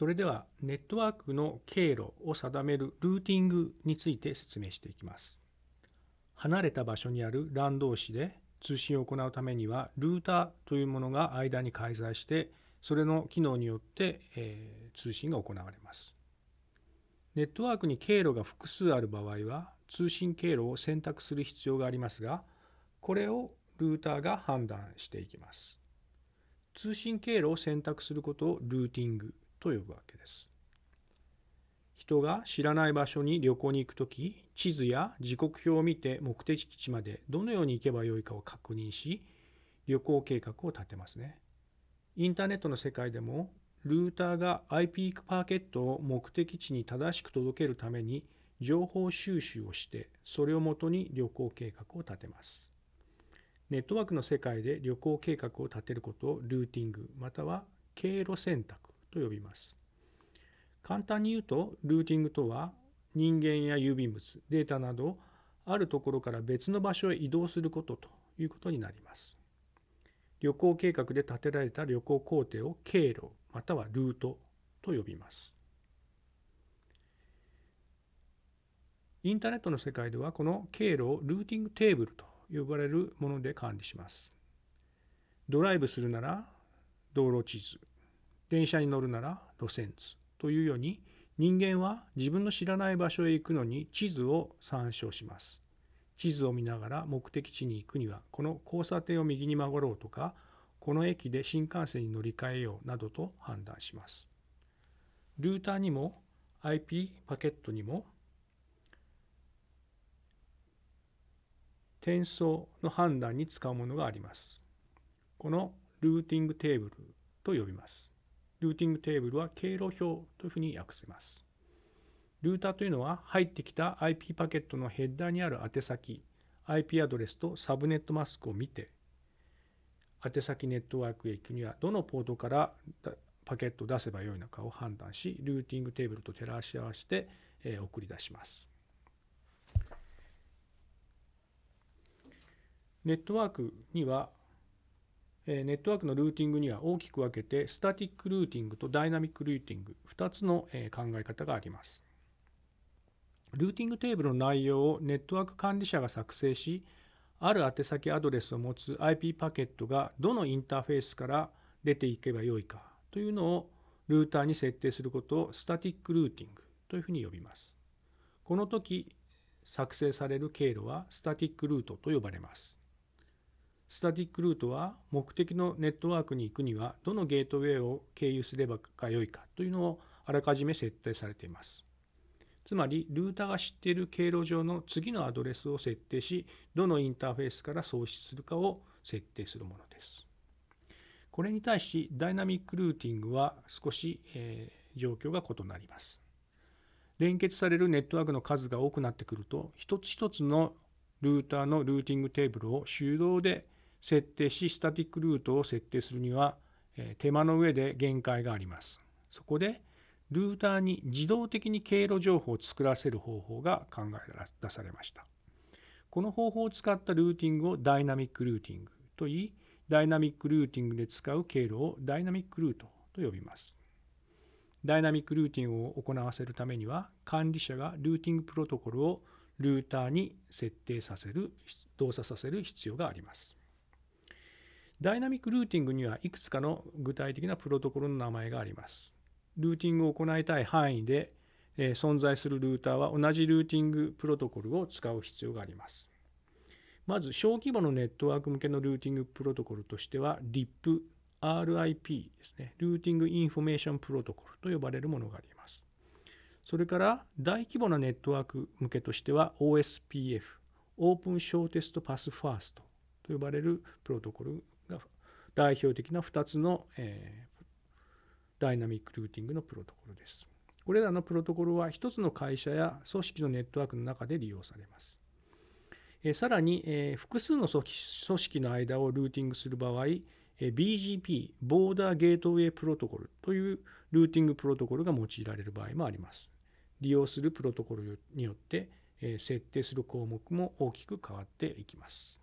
それではネットワークの経路を定めるルーティングについて説明していきます。離れた場所にある LAN 同士で通信を行うためにはルーターというものが間に介在してそれの機能によって、えー、通信が行われます。ネットワークに経路が複数ある場合は通信経路を選択する必要がありますがこれをルーターが判断していきます。通信経路を選択することをルーティングと呼ぶわけです。人が知らない場所に旅行に行くとき、地図や時刻表を見て目的地までどのように行けばよいかを確認し、旅行計画を立てますね。インターネットの世界でも、ルーターが IP パーケットを目的地に正しく届けるために情報収集をして、それをもとに旅行計画を立てます。ネットワークの世界で旅行計画を立てることをルーティングまたは経路選択と呼びます。簡単に言うと、ルーティングとは人間や郵便物、データなどあるところから別の場所へ移動することということになります。旅行計画で立てられた旅行工程を経路またはルートと呼びます。インターネットの世界ではこの経路をルーティングテーブルと呼ばれるもので管理します。ドライブするなら道路地図、電車に乗るなら路線図というように人間は自分の知らない場所へ行くのに地図を参照します。地図を見ながら目的地に行くにはこの交差点を右に曲がろうとかこの駅で新幹線に乗り換えようなどと判断します。ルーターにも IP パケットにも転送の判断に使うものがあります。このルーティングテーブルと呼びます。ルーティングテーブルは経路表というふうに訳せます。ルーターというのは入ってきた IP パケットのヘッダーにある宛先、IP アドレスとサブネットマスクを見て、宛先ネットワークへ行くにはどのポートからパケットを出せばよいのかを判断し、ルーティングテーブルと照らし合わせて送り出します。ネットワークにはネットワークのルーティングには大きく分けてスタティックルーティングとダイナミックルーティング2つの考え方があります。ルーティングテーブルの内容をネットワーク管理者が作成しある宛先アドレスを持つ IP パケットがどのインターフェースから出ていけばよいかというのをルーターに設定することをスタティックルーティングというふうに呼びます。この時作成される経路はスタティックルートと呼ばれます。スタティックルートは目的のネットワークに行くにはどのゲートウェイを経由すればがよいかというのをあらかじめ設定されています。つまりルーターが知っている経路上の次のアドレスを設定しどのインターフェースから送出するかを設定するものです。これに対しダイナミックルーティングは少し、えー、状況が異なります。連結されるネットワークの数が多くなってくると一つ一つのルーターのルーティングテーブルを手動で設定し、スタティックルートを設定するには、手間の上で限界があります。そこで、ルーターに自動的に経路情報を作らせる方法が考え出されました。この方法を使ったルーティングをダイナミックルーティングと言い、ダイナミックルーティングで使う経路をダイナミックルートと呼びます。ダイナミックルーティングを行わせるためには、管理者がルーティングプロトコルをルーターに設定させる、動作させる必要があります。ダイナミックルーティングにはいくつかの具体的なプロトコルの名前があります。ルーティングを行いたい範囲で、え存在するルーターは同じルーティングプロトコルを使う必要があります。まず小規模のネットワーク向けのルーティングプロトコルとしては RIP、RIP ですね。 Routing Information Protocol と呼ばれるものがあります。それから大規模なネットワーク向けとしては OSPF、 Open Shortest Path First と呼ばれるプロトコル代表的な2つの、えー、ダイナミックルーティングのプロトコルです。これらのプロトコルは1つの会社や組織のネットワークの中で利用されます。えー、さらに、えー、複数の組織の間をルーティングする場合、BGP、ボーダーゲートウェイプロトコルというルーティングプロトコルが用いられる場合もあります。利用するプロトコルによって設定する項目も大きく変わっていきます。